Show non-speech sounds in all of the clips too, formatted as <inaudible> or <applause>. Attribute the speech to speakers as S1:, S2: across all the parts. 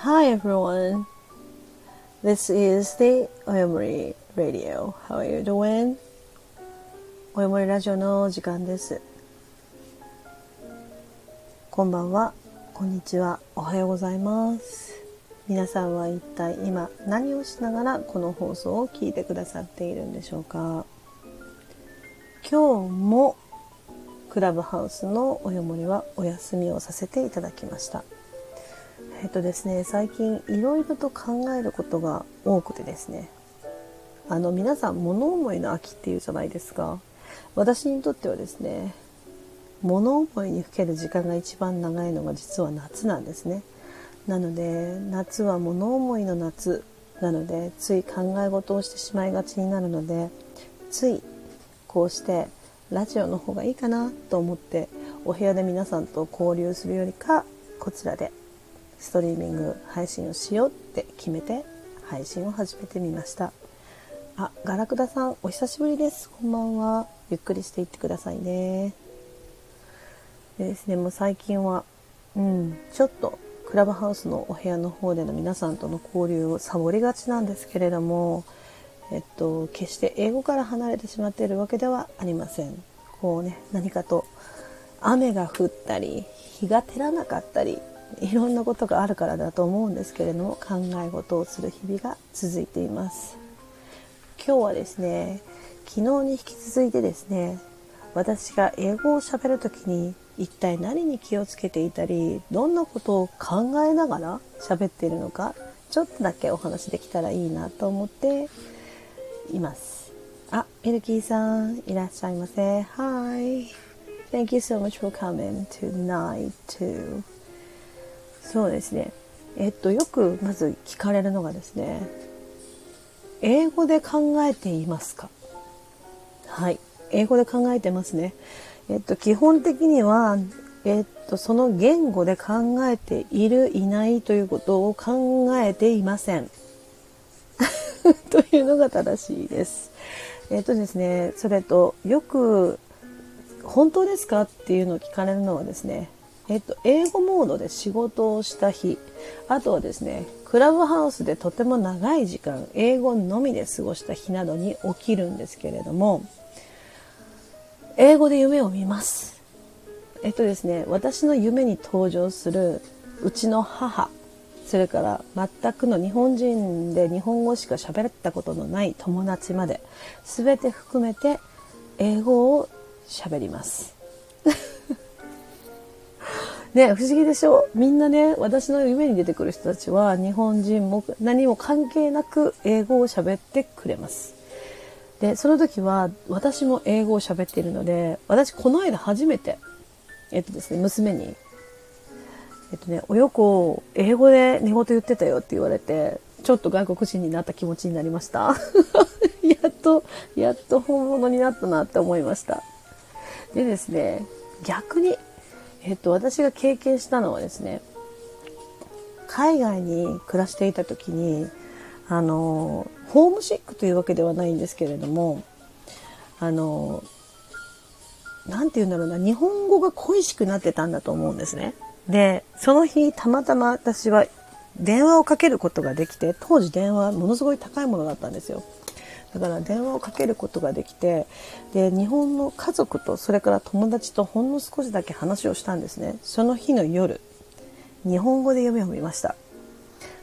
S1: Hi everyone. This is the Oyomori Radio. How are you doing? およもりラジオの時間です。こんばんは、こんにちは、おはようございます。皆さんは一体今何をしながらこの放送を聞いてくださっているんでしょうか今日もクラブハウスのおよもりはお休みをさせていただきました。えっとですね、最近いろいろと考えることが多くてですね、あの皆さん物思いの秋っていうじゃないですか。私にとってはですね、物思いにふける時間が一番長いのが実は夏なんですね。なので夏は物思いの夏なのでつい考え事をしてしまいがちになるのでついこうしてラジオの方がいいかなと思ってお部屋で皆さんと交流するよりかこちらでストリーミング配信をしようって決めて配信を始めてみました。あガラクダさんお久しぶりです。こんばんは。ゆっくりしていってくださいね。でですねもう最近はうんちょっとクラブハウスのお部屋の方での皆さんとの交流をサボりがちなんですけれどもえっと決して英語から離れてしまっているわけではありません。こうね何かと雨が降ったり日が照らなかったりいろんなことがあるからだと思うんですけれども考え事をする日々が続いています。今日はですね昨日に引き続いてですね私が英語をしゃべる時に一体何に気をつけていたりどんなことを考えながら喋っているのかちょっとだけお話できたらいいなと思っています。あミルキーさんいらっしゃいませ。Hi Thank you so much for coming tonight too. そうですね。えっとよくまず聞かれるのがですね英語で考えていますか？はい。英語で考えてますね。えっと、基本的には、えっと、その言語で考えている、いないということを考えていません。<laughs> というのが正しいです。えっとですね、それと、よく、本当ですか？っていうのを聞かれるのはですね、えっと、英語モードで仕事をした日、あとはですね、クラブハウスでとても長い時間、英語のみで過ごした日などに起きるんですけれども、英語で夢を見ます。えっとですね、私の夢に登場するうちの母、それから全くの日本人で日本語しか喋ったことのない友達まで、全て含めて英語を喋ります。ね、不思議でしょ？みんなね、私の夢に出てくる人たちは日本人も何も関係なく英語を喋ってくれます。で、その時は私も英語を喋っているので、私この間初めて、えっとですね、娘に、えっとね、およこ、英語で寝言言ってたよって言われて、ちょっと外国人になった気持ちになりました。<laughs> やっと、やっと本物になったなって思いました。でですね、逆に、えっと、私が経験したのはですね、海外に暮らしていた時に、あの、ホームシックというわけではないんですけれども、あの、なんて言うんだろうな、日本語が恋しくなってたんだと思うんですね。で、その日、たまたま私は電話をかけることができて、当時電話ものすごい高いものだったんですよ。だから電話をかけることができて、で、日本の家族とそれから友達とほんの少しだけ話をしたんですね。その日の夜、日本語で夢を見ました。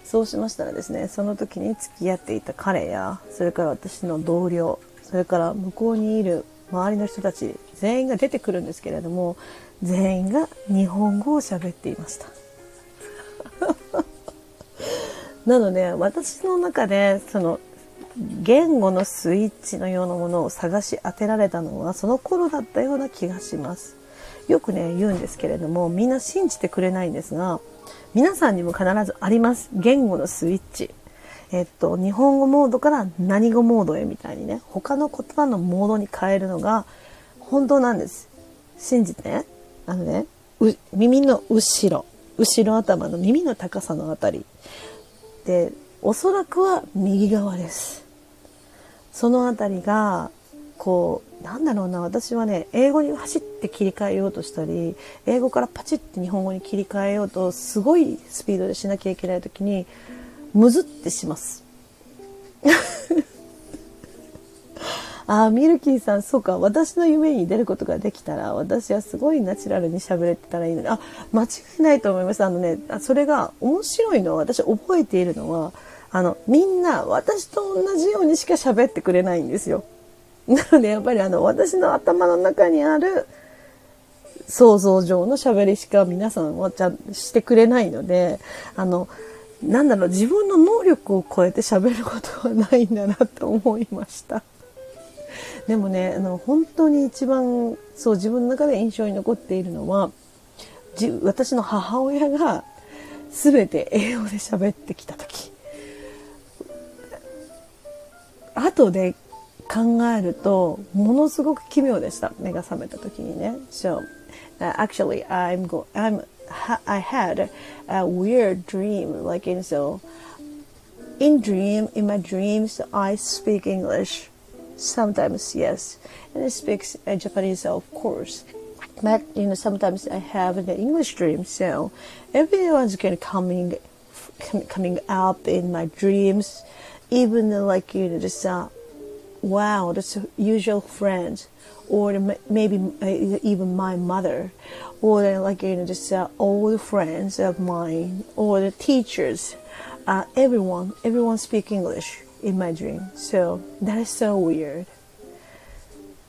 S1: そうしましたらですね、その時に付き合っていた彼や、それから私の同僚、それから向こうにいる周りの人たち、全員が出てくるんですけれども、全員が日本語を喋っていました。<laughs> なので、私の中で、その、言語のスイッチのようなものを探し当てられたのは、その頃だったような気がします。よくね、言うんですけれども、みんな信じてくれないんですが、皆さんにも必ずあります。言語のスイッチ。えっと、日本語モードから何語モードへみたいにね、他の言葉のモードに変えるのが本当なんです。信じてね。あのね、耳の後ろ、後ろ頭の耳の高さのあたり。で、おそらくは右側です。そのあたりが、こう、なんだろうな私はね英語に走って切り替えようとしたり英語からパチッて日本語に切り替えようとすごいスピードでしなきゃいけない時にむずってします。<laughs> ああミルキーさんそうか。私の夢に出ることができたら私はすごいナチュラルに喋れてたらいいのに。あ間違いないと思います。あのねそれが面白いのは私覚えているのはあのみんな私と同じようにしか喋ってくれないんですよ。なのでやっぱりあの私の頭の中にある想像上の喋りしか皆さんはちゃんしてくれないのであのなんだろう自分の能力を超えて喋ることはないんだなと思いました。でもねあの本当に一番そう自分の中で印象に残っているのは私の母親が全て英語で喋ってきた時。後で考えるとものすごく奇妙でした目が覚めた時にね So、uh, actually I'm go I'm I had a weird dream like in so in dream in my dreams I speak English sometimes yes and I speak uh, Japanese of course but you know sometimes I have an English dream so everyone's kind of coming coming up in my dreams even like you know just uh, wow, that's a usual friend, or maybe uh, even my mother, or like you know just uh, old friends of mine, or the teachers, uh, everyone, everyone speak English in my dream. So that is so weird.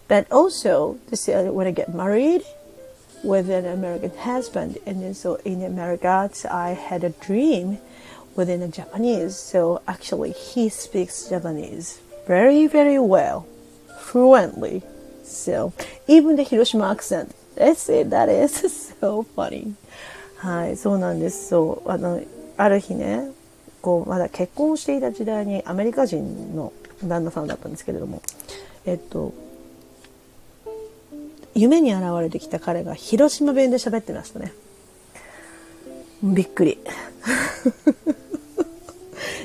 S1: But also, this, uh, when I get married with an American husband, and then so in America, I had a dream within a Japanese. So actually, he speaks Japanese very, very well, fluently. So, even the Hiroshima accent, let's say that is so funny. はい、そうなんです。そう、あの、ある日ね、こう、まだ結婚していた時代にアメリカ人の旦那さんだったんですけれども、えっと、夢に現れてきた彼が広島弁で喋ってましたね。びっくり。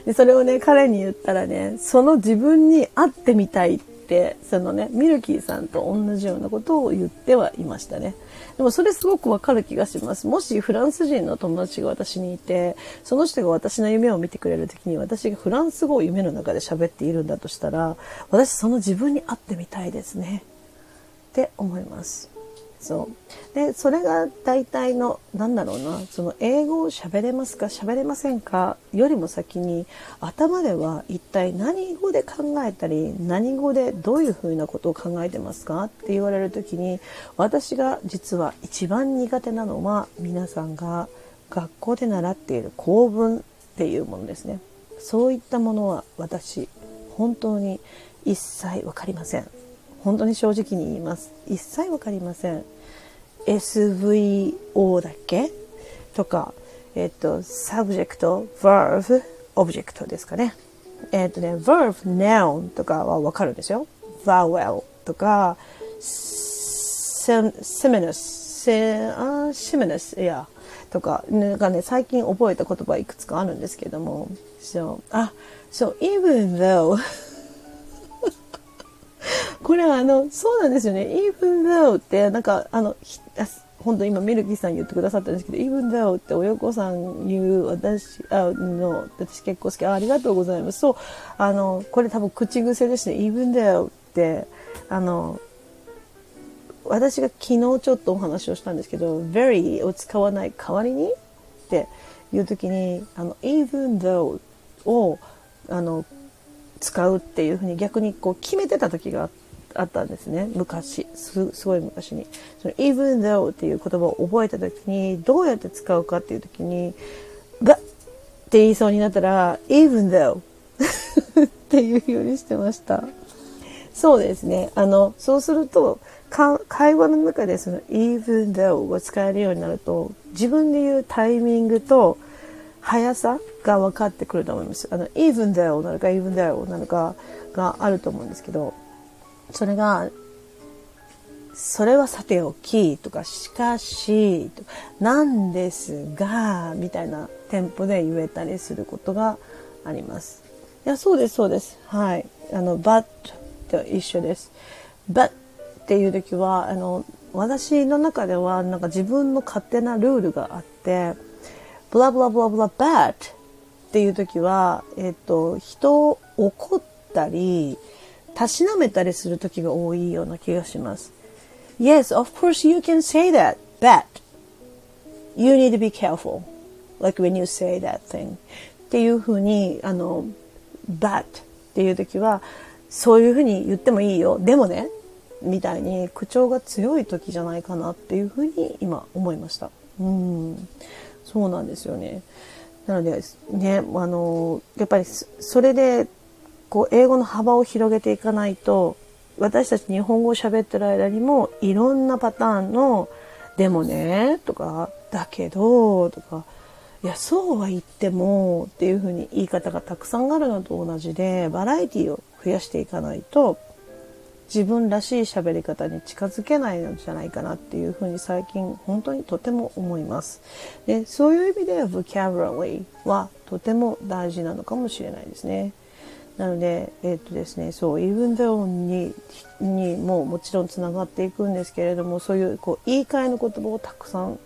S1: で、それをね、彼に言ったらね、その自分に会ってみたいって、そのね、ミルキーさんと同じようなことを言ってはいましたね。でもそれすごくわかる気がします。もしフランス人の友達が私にいて、その人が私の夢を見てくれる時に私がフランス語を夢の中で喋っているんだとしたら、私その自分に会ってみたいですね。って思います。そう。でそれが大体のなんだろうなその英語を喋れますか喋れませんかよりも先に頭では一体何語で考えたり何語でどういうふうなことを考えてますかって言われる時に私が実は一番苦手なのは皆さんが学校で習っている構文っていうものですね。そういったものは私本当に一切分かりません。本当に正直に言います。一切わかりません。SVO だっけ？とか、えっと、subject, verb, object ですかね。えっとね、verb, noun とかはわかるんですよ。vowel とか、seminus, seminus, いや、とか、なんかね、最近覚えた言葉いくつかあるんですけども、so, あ、so even though <laughs> これはあの、そうなんですよね。even though って、なんか、あの、本当今ミルキーさん言ってくださったんですけど、even though ってお横さん言う私あの、私結構好きあ。ありがとうございます。そう、あの、これ多分口癖ですね。even though って、あの、私が昨日ちょっとお話をしたんですけど、very を使わない代わりにっていう時に、あの、even though を、あの、使うっていうふうに逆にこう決めてた時があって、あったんですね。昔。すごい昔に。その even though っていう言葉を覚えた時にどうやって使うかっていう時に but って言いそうになったら even though <laughs> っていうようにしてました。そうですね。あのそうすると会話の中でその even though を使えるようになると自分で言うタイミングと速さが分かってくると思います。あの、even though なのか even though なのかがあると思うんですけど、それが、それはさておきとか、しかし、なんですが、みたいなテンポで言えたりすることがあります。いや、そうです、そうです。はい。あの、but と一緒です。but っていう時は、あの、私の中ではなんか自分の勝手なルールがあって、ブラブラブラブラバッっていう時は、えっ、と、人を怒ったり、たしなめたりする時が多いような気がします。Yes, of course you can say that, but you need to be careful. Like when you say that thing. っていうふうに、あの、but っていう時は、そういうふうに言ってもいいよ。でもね、みたいに口調が強い時じゃないかなっていうふうに今思いました。うん。そうなんですよね。なので、ね、あの、やっぱりそれで、こう、英語の幅を広げていかないと、私たち日本語を喋ってる間にも、いろんなパターンの、でもね、とか、だけど、とか、いや、そうは言っても、っていうふうに言い方がたくさんあるのと同じで、バラエティを増やしていかないと、自分らしい喋り方に近づけないのじゃないかなっていうふうに最近本当にとても思います。で、そういう意味では vocabulary はとても大事なのかもしれないですね。なので、えっ、とですね、そう、even though に、にももちろんつながっていくんですけれども、そういうこう言い換えの言葉をたくさん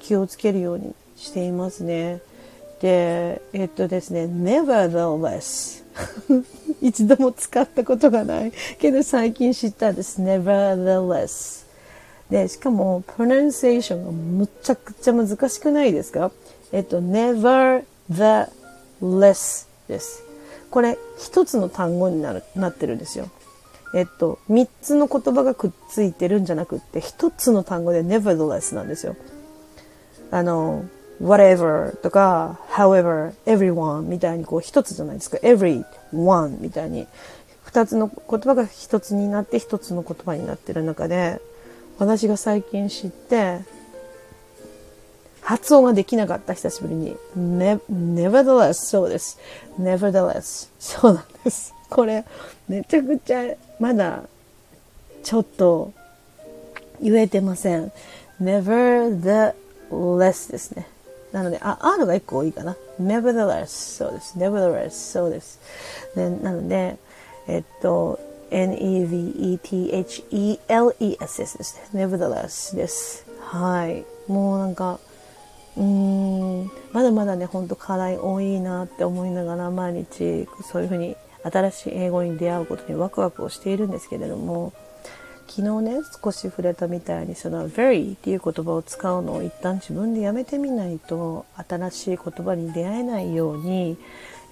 S1: 気をつけるようにしていますね。で、えっ、とですね、nevertheless <laughs> 一度も使ったことがないけど最近知ったんです。nevertheless。で、しかも、プロナンセーションがむちゃくちゃ難しくないですか？えっと、nevertheless です。これ、一つの単語になる、なってるんですよ。えっと、三つの言葉がくっついてるんじゃなくって、一つの単語で nevertheless なんですよ。あの、whatever とか however, everyone みたいにこう一つじゃないですか。everyone みたいに二つの言葉が一つになって一つの言葉になってる中で私が最近知って発音ができなかった久しぶりに、ne、nevertheless そうです。nevertheless そうなんです。これめちゃくちゃまだちょっと言えてません。nevertheless ですね。なので、あ、R が1個多いかな。nevertheless そうです。nevertheless そうです。でなので、えっと、n-e-v-e-t-h-e-l-e-s ですね。nevertheless です。はい。もうなんか、うーん、まだまだね、ほんと課題多いなって思いながら毎日そういうふうに新しい英語に出会うことにワクワクをしているんですけれども、昨日ね少し触れたみたいにその very っていう言葉を使うのを一旦自分でやめてみないと新しい言葉に出会えないように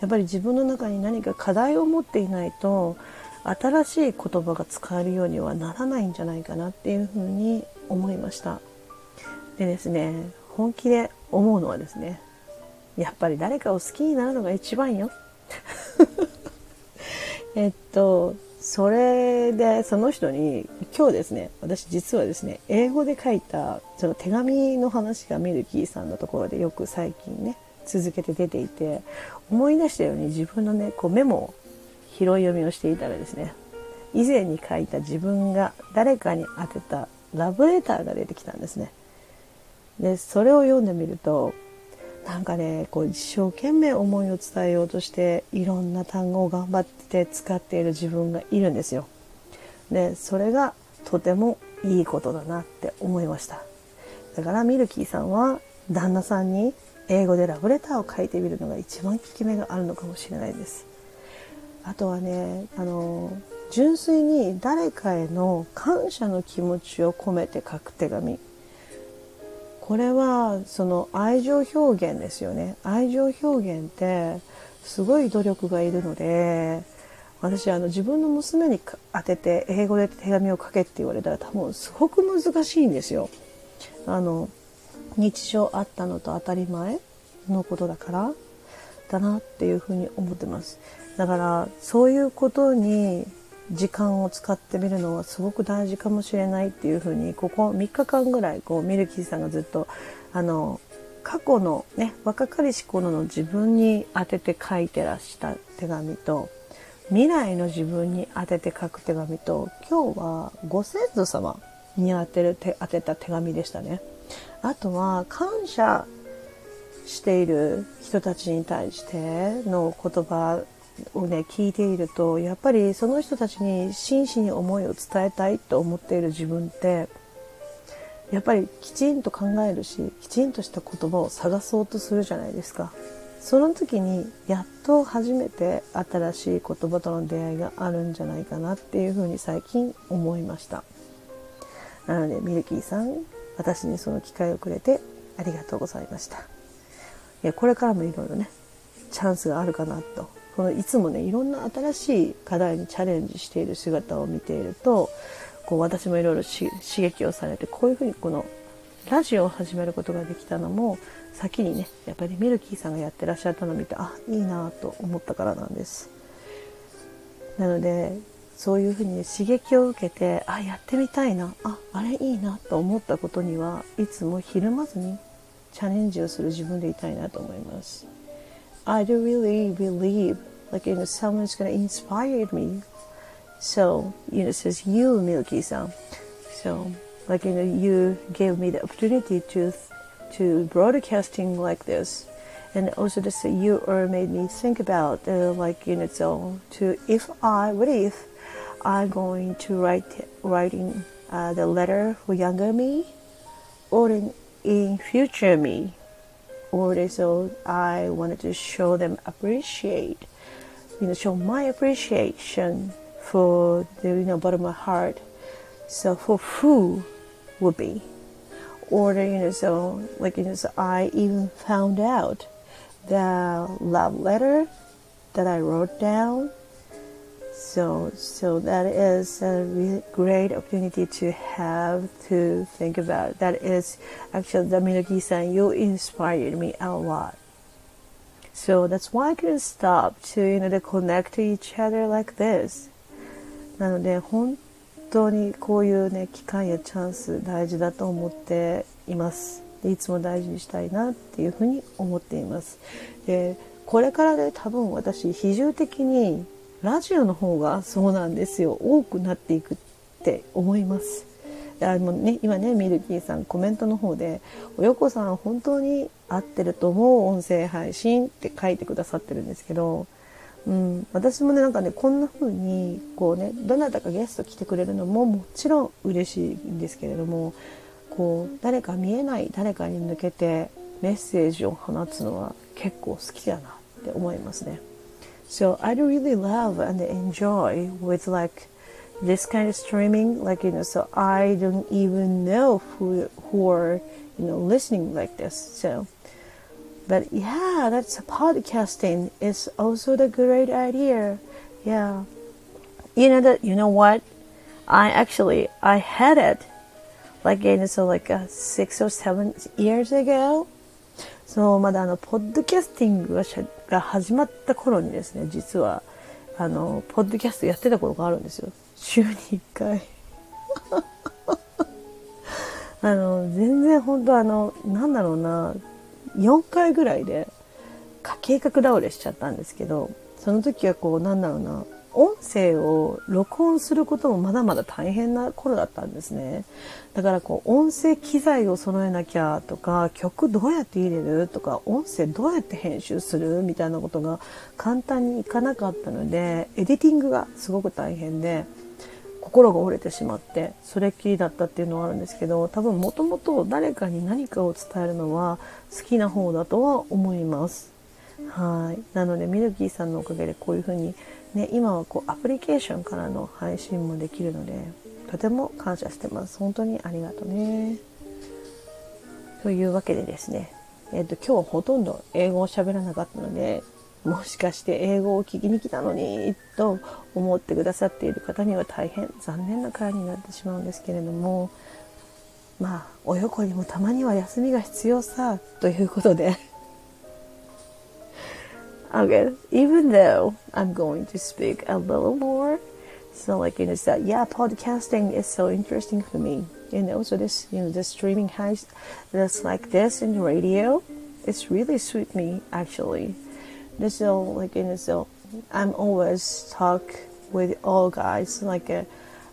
S1: やっぱり自分の中に何か課題を持っていないと新しい言葉が使えるようにはならないんじゃないかなっていうふうに思いました。でですね本気で思うのはですねやっぱり誰かを好きになるのが一番よ。<laughs> えっとそれでその人に今日ですね私実はですね英語で書いたその手紙の話がミルキーさんのところでよく最近ね続けて出ていて思い出したように自分のねこうメモを拾い読みをしていたらですね以前に書いた自分が誰かに宛てたラブレターが出てきたんですね。でそれを読んでみるとなんかねこう一生懸命思いを伝えようとしていろんな単語を頑張って使っている自分がいるんですよ。でそれがとてもいいことだなって思いました。だからミルキーさんは旦那さんに英語でラブレターを書いてみるのが一番効き目があるのかもしれないです。あとはね、あの、純粋に誰かへの感謝の気持ちを込めて書く手紙。これはその愛情表現ですよね愛情表現ってすごい努力がいるので私あの自分の娘に当てて英語で手紙を書けって言われたら多分すごく難しいんですよ。あの日常あったのと当たり前のことだからだなっていうふうに思ってます。だからそういうことに時間を使ってみるのはすごく大事かもしれないっていうふうにここ3日間ぐらいこうミルキーさんがずっとあの過去のね若かりし頃の自分に当てて書いてらした手紙と未来の自分に当てて書く手紙と今日はご先祖様に当てる手当てた手紙でしたね。あとは感謝している人たちに対しての言葉をね聞いているとやっぱりその人たちに真摯に思いを伝えたいと思っている自分ってやっぱりきちんと考えるしきちんとした言葉を探そうとするじゃないですか。その時にやっと初めて新しい言葉との出会いがあるんじゃないかなっていうふうに最近思いました。なのでミルキーさん私にその機会をくれてありがとうございました。いやこれからもいろいろねチャンスがあるかなとこのいつもねいろんな新しい課題にチャレンジしている姿を見ているとこう私もいろいろ刺激をされてこういうふうにこのラジオを始めることができたのも先にねやっぱりミルキーさんがやってらっしゃったのを見てあいいなと思ったからなんです。なのでそういうふうに、ね、刺激を受けてあやってみたいなああれいいなと思ったことにはいつもひるまずにチャレンジをする自分でいたいなと思います。I do really believe like you know someone's gonna inspire me So, you know, says you, Milky-san. So, like, you know, you gave me the opportunity to, to broadcasting like this. And also just you or made me think about, uh, like, you know, so to, if I, what if I'm going to write, writing uh, the letter for younger me or in, in future me? Or so I wanted to show them appreciate, you know, show my appreciation for the you know bottom of my heart. So for who would be, or you know so like you know so I even found out the love letter that I wrote down. So so that is a really great opportunity to have to think about. That is actually the Minagi-san. You inspired me a lot. So that's why I couldn't stop to you know to connect to each other like this. なので本当にこういうね機会やチャンス大事だと思っていますでいつも大事にしたいなっていうふうに思っていますでこれからで、ね、多分私比重的にラジオの方がそうなんですよ多くなっていくって思いますあのね、今ねミルキーさんコメントの方で「およこさん本当に合ってると思う音声配信」って書いてくださってるんですけどうん、私もねなんかねこんな風にこうねどなたかゲスト来てくれるのももちろん嬉しいんですけれどもこう誰か見えない誰かに向けてメッセージを放つのは結構好きだなって思いますね。So I really love and enjoy with like this kind of streaming like you know so I don't even know who who are you know listening like this so But yeah, that's podcasting is also the great idea. Yeah. You know that you know what? I actually I had it like in so like uh, six or seven years ago. そうまだあのポッドキャスティングが が始まった頃にですね実はあのポッドキャストやってた頃があるんですよ。週に1回。<laughs> あの全然本当あのなんだろうな4回ぐらいで計画倒れしちゃったんですけどその時はこうなんだろうな音声を録音することもまだまだ大変な頃だったんですね。だからこう音声機材を揃えなきゃとか曲どうやって入れるとか音声どうやって編集するみたいなことが簡単にいかなかったのでエディティングがすごく大変で心が折れてしまってそれっきりだったっていうのはあるんですけど多分もともと誰かに何かを伝えるのは好きな方だとは思います。はい。なのでミルキーさんのおかげでこういう風にね今はこうアプリケーションからの配信もできるのでとても感謝してます。本当にありがとうね。というわけでですねえっ、と今日ほとんど英語を喋らなかったのでもしかして英語を聞きに来たのにと思ってくださっている方には大変残念な回になってしまうんですけれどもまあお横にもたまには休みが必要さということで Okay, even though I'm going to speak a little more, so like you know, that yeah, podcasting is so interesting for me, and also this you know the streaming house that's like this in radio, it's really suit me actually. This so like you know so I'm always talk with all guys like uh,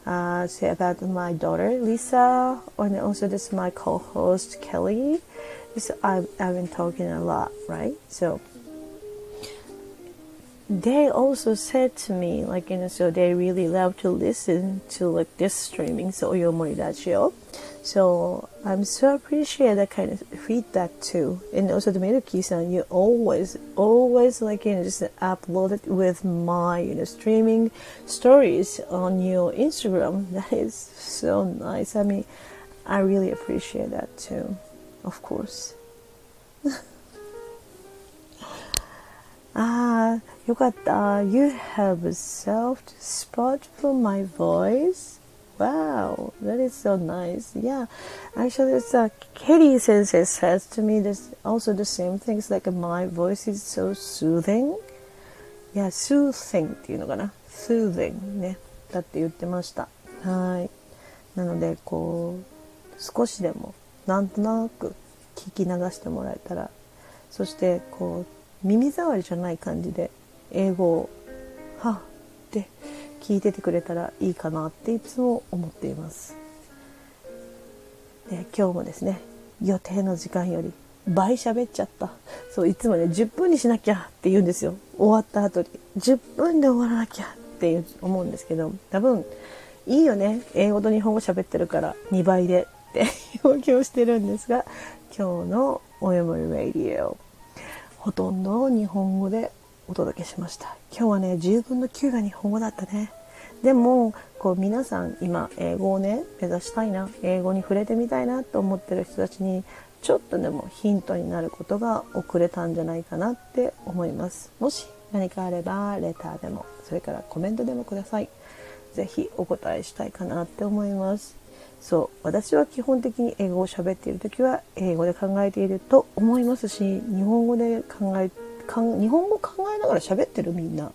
S1: uh, say about my daughter Lisa and also this my co-host Kelly. So I've, I've been talking a lot, right? So they also said to me like you know so they really love to listen to like this streaming so Oyomori Radio oh. so I'm so appreciate that kind of feedback too. And also the Miruki-san you always always like you know just upload it with my you know streaming stories on your Instagram. <laughs> That is so nice. I mean I really appreciate that too of course. ああ、<laughs> ah, よかった。You have a soft spot for my voice? Wow, that is so nice. Yeah, actually, it's uh, Katie 先生 says to me this also the same things like my voice is so soothing. Yeah, soothing っていうのかな。soothing ね。だって言ってました。はい。なので、こう、少しでもなんとなく聞き流してもらえたら、そしてこう、耳障りじゃない感じで英語を「はっ」って聞いててくれたらいいかなっていつも思っています。で今日もですね予定の時間より倍喋っちゃった。そういつもね10分にしなきゃって言うんですよ。終わった後に。10分で終わらなきゃって思うんですけど多分いいよね。英語と日本語喋ってるから2倍でって <laughs> 要求してるんですが今日の「およもりラディオ」ほとんど日本語でお届けしました。今日はね10分の9が日本語だったね。でもこう皆さん今英語をね目指したいな。英語に触れてみたいなと思ってる人たちにちょっとでもヒントになることが遅れたんじゃないかなって思います。もし何かあればレターでもそれからコメントでもください。是非お答えしたいかなって思います。そう私は基本的に英語を喋っている時は英語で考えていると思いますし日本語で考えかん日本語考えながら喋ってるみんな。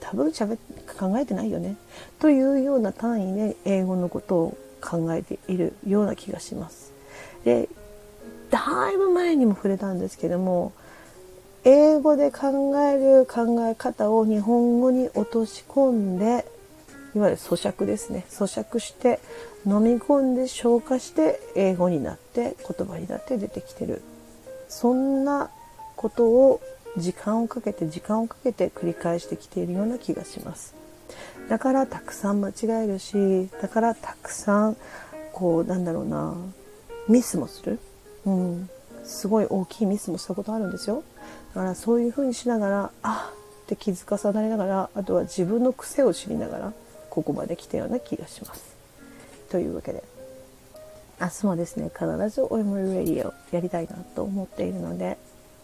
S1: 多分しゃべ考えてないよね。というような単位で英語のことを考えているような気がします。でだいぶ前にも触れたんですけども英語で考える考え方を日本語に落とし込んでいわゆる咀嚼ですね。咀嚼して飲み込んで消化して英語になって言葉になって出てきてる。そんなことを時間をかけて時間をかけて繰り返してきているような気がします。だからたくさん間違えるしだからたくさんこうなんだろうなミスもする、うん、すごい大きいミスもしたことあるんですよ。だからそういう風にしながらあって気づかされながらあとは自分の癖を知りながらここまで来たような気がします。というわけで明日もですね必ずおいもりレディオやりたいなと思っているので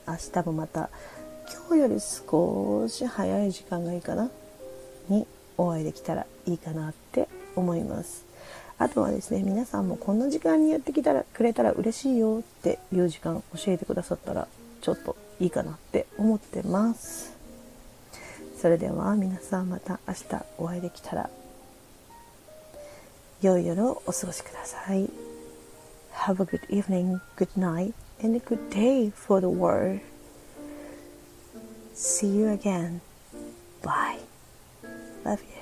S1: 明日もまた今日より少し早い時間がいいかな。にお会いできたらいいかなって思います。あとはですね皆さんもこんな時間にやってきたらくれたら嬉しいよっていう時間教えてくださったらちょっといいかなって思ってます。それでは皆さんまた明日お会いできたら。良い夜をお過ごしください。Have a good evening, good night, and a good day for the world. See you again. Bye. Love you.